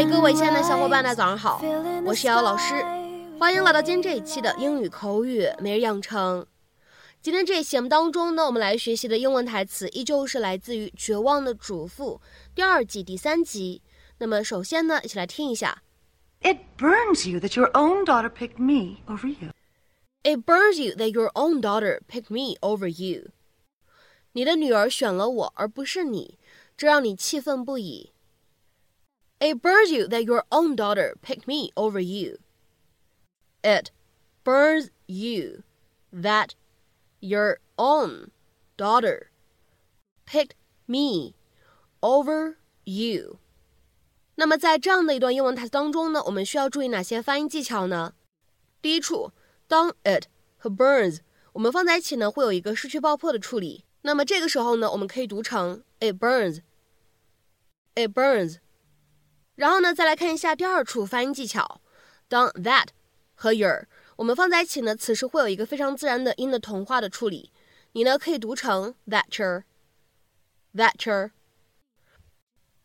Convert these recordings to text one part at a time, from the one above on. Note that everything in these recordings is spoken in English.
嗨，各位亲爱的小伙伴，大家早上好，我是瑶瑶老师，欢迎来到今天这一期的英语口语每日养成。今天这一期节目当中呢，我们来学习的英文台词依旧是来自于《绝望的主妇》第二季第三集。那么首先呢，一起来听一下。It burns you that your own daughter picked me over you. It burns you that your own daughter picked me over you. 你的女儿选了我而不是你，这让你气愤不已。It burns you that your own daughter picked me over you. It burns you that your own daughter picked me over you. 那么在这样的一段英文台词当中呢，我们需要注意哪些发音技巧呢？第一处，当 it 和 burns 我们放在一起呢，会有一个失去爆破的处理。那么这个时候呢，我们可以读成 it burns，it burns。 然后呢，再来看一下第二处发音技巧，当 that 和 your 我们放在一起呢，此时会有一个非常自然的音的同化的处理。你呢可以读成 thatcher，thatcher。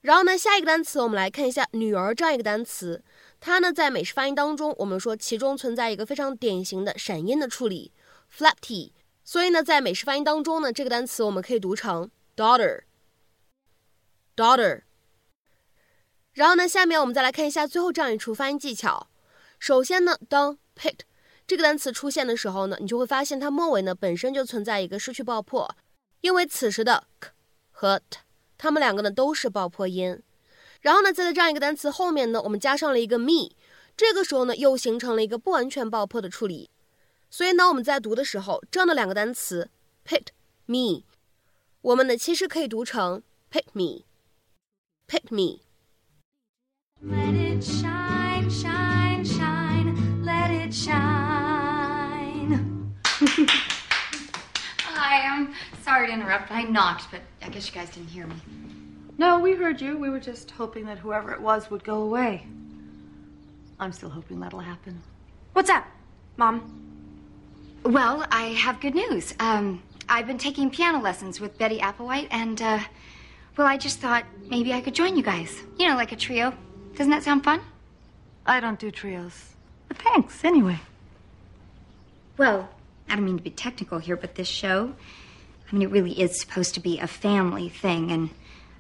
然后呢，下一个单词我们来看一下“女儿”这样一个单词，它呢在美式发音当中，我们说其中存在一个非常典型的闪音的处理，flap t。所以呢，在美式发音当中呢，这个单词我们可以读成 daughter，daughter。然后呢，下面我们再来看一下最后这样一处发音技巧。首先呢，当 pit 这个单词出现的时候呢，你就会发现它末尾呢本身就存在一个失去爆破，因为此时的 k 和 t。它们两个呢都是爆破音，然后呢，在这样一个单词后面呢，我们加上了一个 me，这个时候呢又形成了一个不完全爆破的处理，所以呢我们在读的时候，这样的两个单词 pit me，我们呢其实可以读成 pick me，pick me。Let it shine, shine, shine, let it shine. Hi, I'm sorry to interrupt. I knocked, but I guess you guys didn't hear me. No, we heard you. We were just hoping that whoever it was would go away. I'm still hoping that'll happen. What's up, Mom? Well, I have good news. Um, I've been taking piano lessons with Betty Applewhite, and, uh, well, I just thought maybe I could join you guys. You know, like a trio. Doesn't that sound fun? I don't do trios. But thanks, anyway. Well, I don't mean to be technical here, but this show, I mean, it really is supposed to be a family thing, and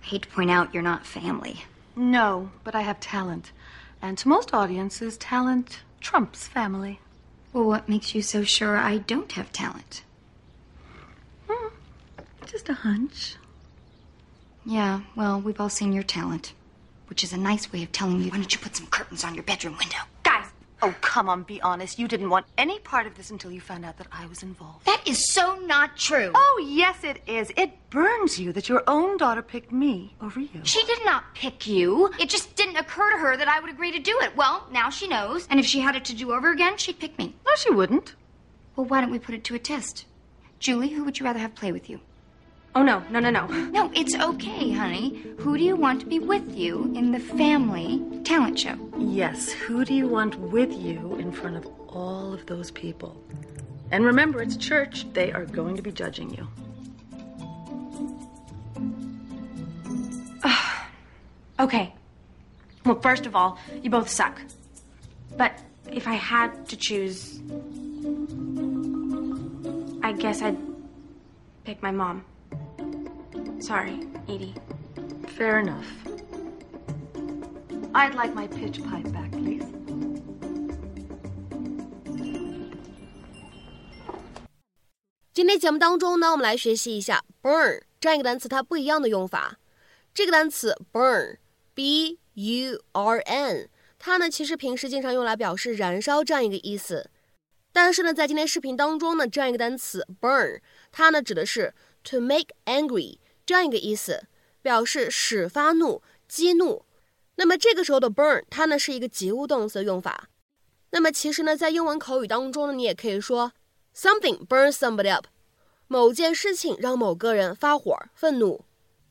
I hate to point out you're not family. No, but I have talent. And to most audiences, talent trumps family. Well, what makes you so sure I don't have talent? Hmm, just a hunch. Yeah, well, we've all seen your talent, which is a nice way of telling me why don't you put some curtains on your bedroom window? Guys! Oh, come on, be honest. You didn't want any part of this until you found out that I was involved. That is so not true. Oh, yes, it is. It burns you that your own daughter picked me over you. She did not pick you. It just didn't occur to her that I would agree to do it. Well, now she knows. And if she had it to do over again, she'd pick me. No, she wouldn't. Well, why don't we put it to a test? Julie, who would you rather have play with you? Oh, no, no, no, no. No, it's okay, honey. Who do you want to be with you in the family talent show? Yes, who do you want with you in front of all of those people? And remember, it's church. They are going to be judging you. okay. Well, first of all, you both suck. But if I had to choose, I guess I'd pick my mom. Sorry, Edie. Fair enough. I'd like my pitch pipe back, please. 今天节目当中呢，我们来学习一下 burn 这样一个单词它不一样的用法。这个单词 burn，b u r n，它呢其实平时经常用来表示燃烧这样一个意思。但是呢，在今天视频当中呢，这样一个单词 burn，它呢指的是 to make angry。这样一个意思，表示使发怒、激怒。那么这个时候的 burn，它呢是一个及物动词的用法。那么其实呢，在英文口语当中呢，你也可以说 something burns somebody up，某件事情让某个人发火、愤怒。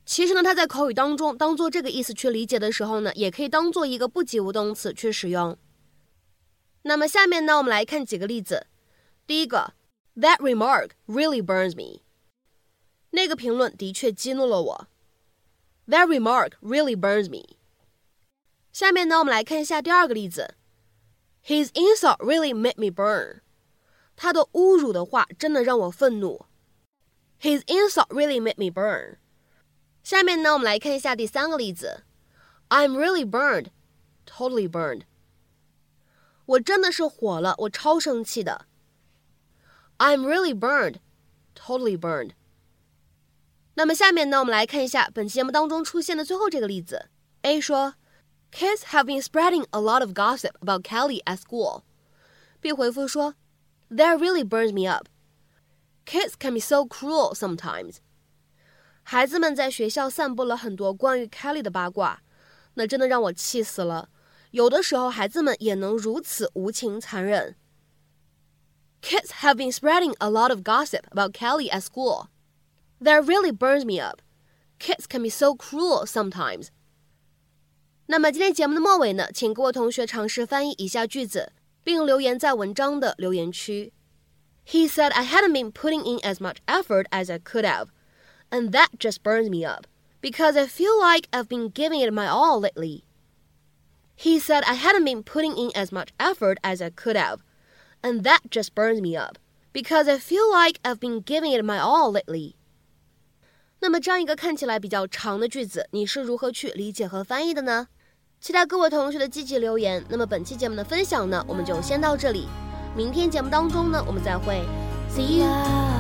其实呢，它在口语当中当做这个意思去理解的时候呢，也可以当做一个不及物动词去使用。那么下面呢，我们来看几个例子。第一个，That remark really burns me。那个评论的确激怒了我。That remark really burns me。 下面呢，我们来看一下第二个例子。His insult really made me burn。他的侮辱的话真的让我愤怒。His insult really made me burn。下面呢，我们来看一下第三个例子。I'm really burned, totally burned。我真的是火了，我超生气的。I'm really burned, totally burned。 那么下面呢，我们来看一下本期节目当中出现的最后这个例子。A 说。Kids have been spreading a lot of gossip about Kelly at school. B 回复说，That really burns me up. Kids can be so cruel sometimes. 孩子们在学校散布了很多关于 Kelly 的八卦，那真的让我气死了。有的时候，孩子们也能如此无情残忍。Kids have been spreading a lot of gossip about Kelly at school. That really burns me up. Kids can be so cruel sometimes. 那么今天节目的末尾呢，请各位同学尝试翻译以下句子，并留言在文章的留言区。He said I hadn't been putting in as much effort as I could have, and that just burns me up because I feel like I've been giving it my all lately. He said I hadn't been putting in as much effort as I could have, and that just burns me up because I feel like I've been giving it my all lately. 那么这样一个看起来比较长的句子，你是如何去理解和翻译的呢？期待各位同学的积极留言。那么本期节目的分享呢，我们就先到这里。明天节目当中呢，我们再会。See you.